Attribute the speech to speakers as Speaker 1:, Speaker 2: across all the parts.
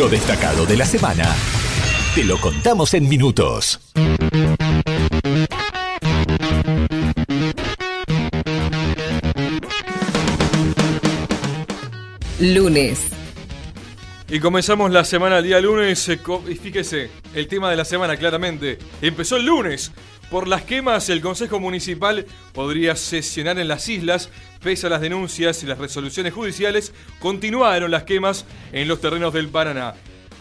Speaker 1: Lo destacado de la semana. Te lo contamos en minutos.
Speaker 2: Lunes.
Speaker 3: Y comenzamos la semana el día lunes. eh, Y fíjese, el tema de la semana claramente. Empezó el lunes. Por las quemas, el Consejo Municipal podría sesionar en las islas. Pese a las denuncias y las resoluciones judiciales, continuaron las quemas en los terrenos del Paraná.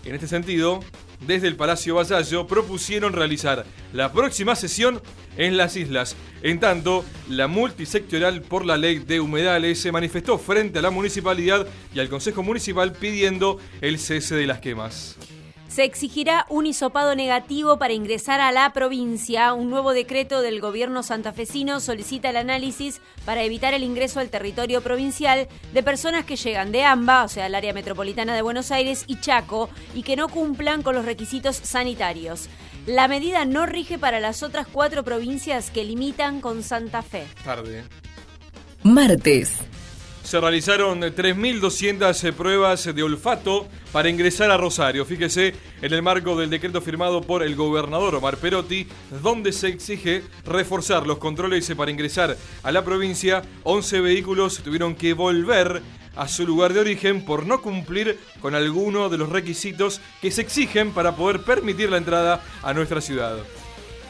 Speaker 3: En este sentido, desde el Palacio Vasallo propusieron realizar la próxima sesión en las islas. En tanto, la multisectorial por la ley de humedales se manifestó frente a la municipalidad y al Consejo Municipal pidiendo el cese de las quemas.
Speaker 4: Se exigirá un hisopado negativo para ingresar a la provincia. Un nuevo decreto del gobierno santafesino solicita el análisis para evitar el ingreso al territorio provincial de personas que llegan de AMBA, o sea, el área metropolitana de Buenos Aires, y Chaco, y que no cumplan con los requisitos sanitarios. La medida no rige para las otras cuatro provincias que limitan con Santa Fe.
Speaker 3: Tarde.
Speaker 2: Martes.
Speaker 3: Se realizaron 3.200 pruebas de olfato para ingresar a Rosario. Fíjese, en el marco del decreto firmado por el gobernador Omar Perotti, donde se exige reforzar los controles para ingresar a la provincia, 11 vehículos tuvieron que volver a su lugar de origen por no cumplir con alguno de los requisitos que se exigen para poder permitir la entrada a nuestra ciudad.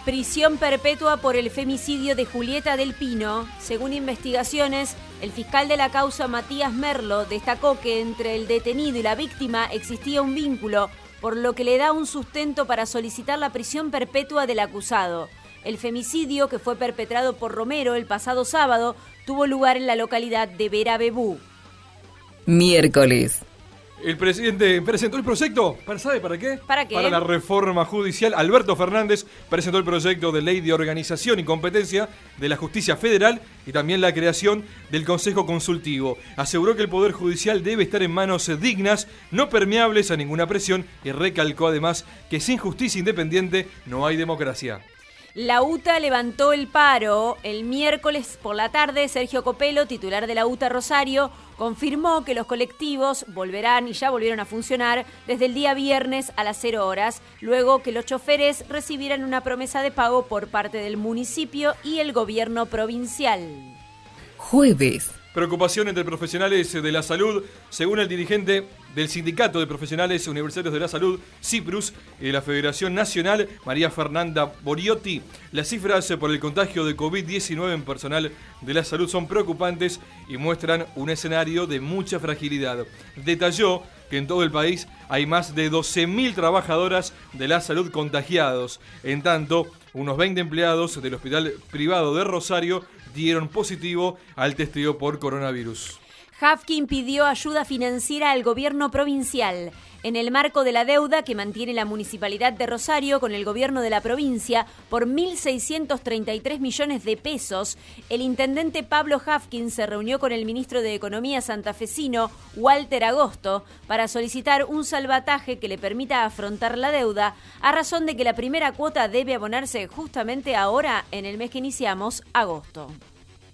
Speaker 4: Prisión perpetua por el femicidio de Julieta del Pino. Según investigaciones, el fiscal de la causa Matías Merlo destacó que entre el detenido y la víctima existía un vínculo, por lo que le da un sustento para solicitar la prisión perpetua del acusado. El femicidio, que fue perpetrado por Romero el pasado sábado, tuvo lugar en la localidad de Vera Bebú.
Speaker 2: Miércoles.
Speaker 3: El presidente presentó el proyecto, ¿para- ¿sabe para qué?
Speaker 4: ¿Para qué?
Speaker 3: Para la reforma judicial. Alberto Fernández presentó el proyecto de ley de organización y competencia de la justicia federal y también la creación del Consejo Consultivo. Aseguró que el Poder Judicial debe estar en manos dignas, no permeables a ninguna presión y recalcó además que sin justicia independiente no hay democracia.
Speaker 4: La UTA levantó el paro. El miércoles por la tarde, Sergio Copelo, titular de la UTA Rosario, confirmó que los colectivos volverán y ya volvieron a funcionar desde el día viernes a las 0 horas, luego que los choferes recibieran una promesa de pago por parte del municipio y el gobierno provincial.
Speaker 2: Jueves.
Speaker 3: Preocupación entre profesionales de la salud, según el dirigente del Sindicato de Profesionales Universitarios de la Salud, CIPRUS, y de la Federación Nacional, María Fernanda Boriotti. Las cifras por el contagio de COVID-19 en personal de la salud son preocupantes y muestran un escenario de mucha fragilidad. Detalló que en todo el país hay más de 12.000 trabajadoras de la salud contagiados. En tanto, unos 20 empleados del Hospital Privado de Rosario dieron positivo al testeo por coronavirus.
Speaker 4: Hafkin pidió ayuda financiera al gobierno provincial. En el marco de la deuda que mantiene la Municipalidad de Rosario con el gobierno de la provincia por 1.633 millones de pesos, el intendente Pablo Hafkin se reunió con el ministro de Economía santafesino, Walter Agosto, para solicitar un salvataje que le permita afrontar la deuda, a razón de que la primera cuota debe abonarse justamente ahora, en el mes que iniciamos, agosto.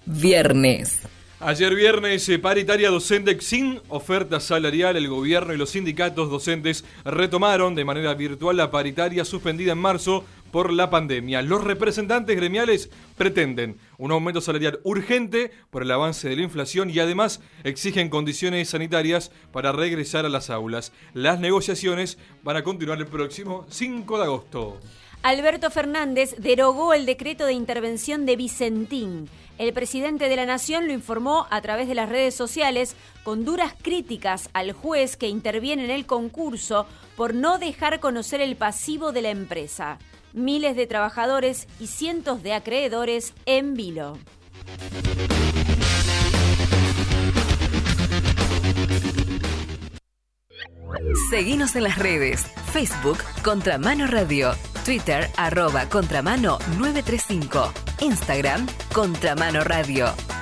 Speaker 2: Viernes.
Speaker 3: Ayer viernes, eh, paritaria docente sin oferta salarial, el gobierno y los sindicatos docentes retomaron de manera virtual la paritaria suspendida en marzo por la pandemia. Los representantes gremiales pretenden un aumento salarial urgente por el avance de la inflación y además exigen condiciones sanitarias para regresar a las aulas. Las negociaciones van a continuar el próximo 5 de agosto.
Speaker 4: Alberto Fernández derogó el decreto de intervención de Vicentín. El presidente de la Nación lo informó a través de las redes sociales con duras críticas al juez que interviene en el concurso por no dejar conocer el pasivo de la empresa. Miles de trabajadores y cientos de acreedores en vilo.
Speaker 2: Seguinos en las redes. Facebook Contramano Radio. Twitter arroba Contramano 935. Instagram Contramano Radio.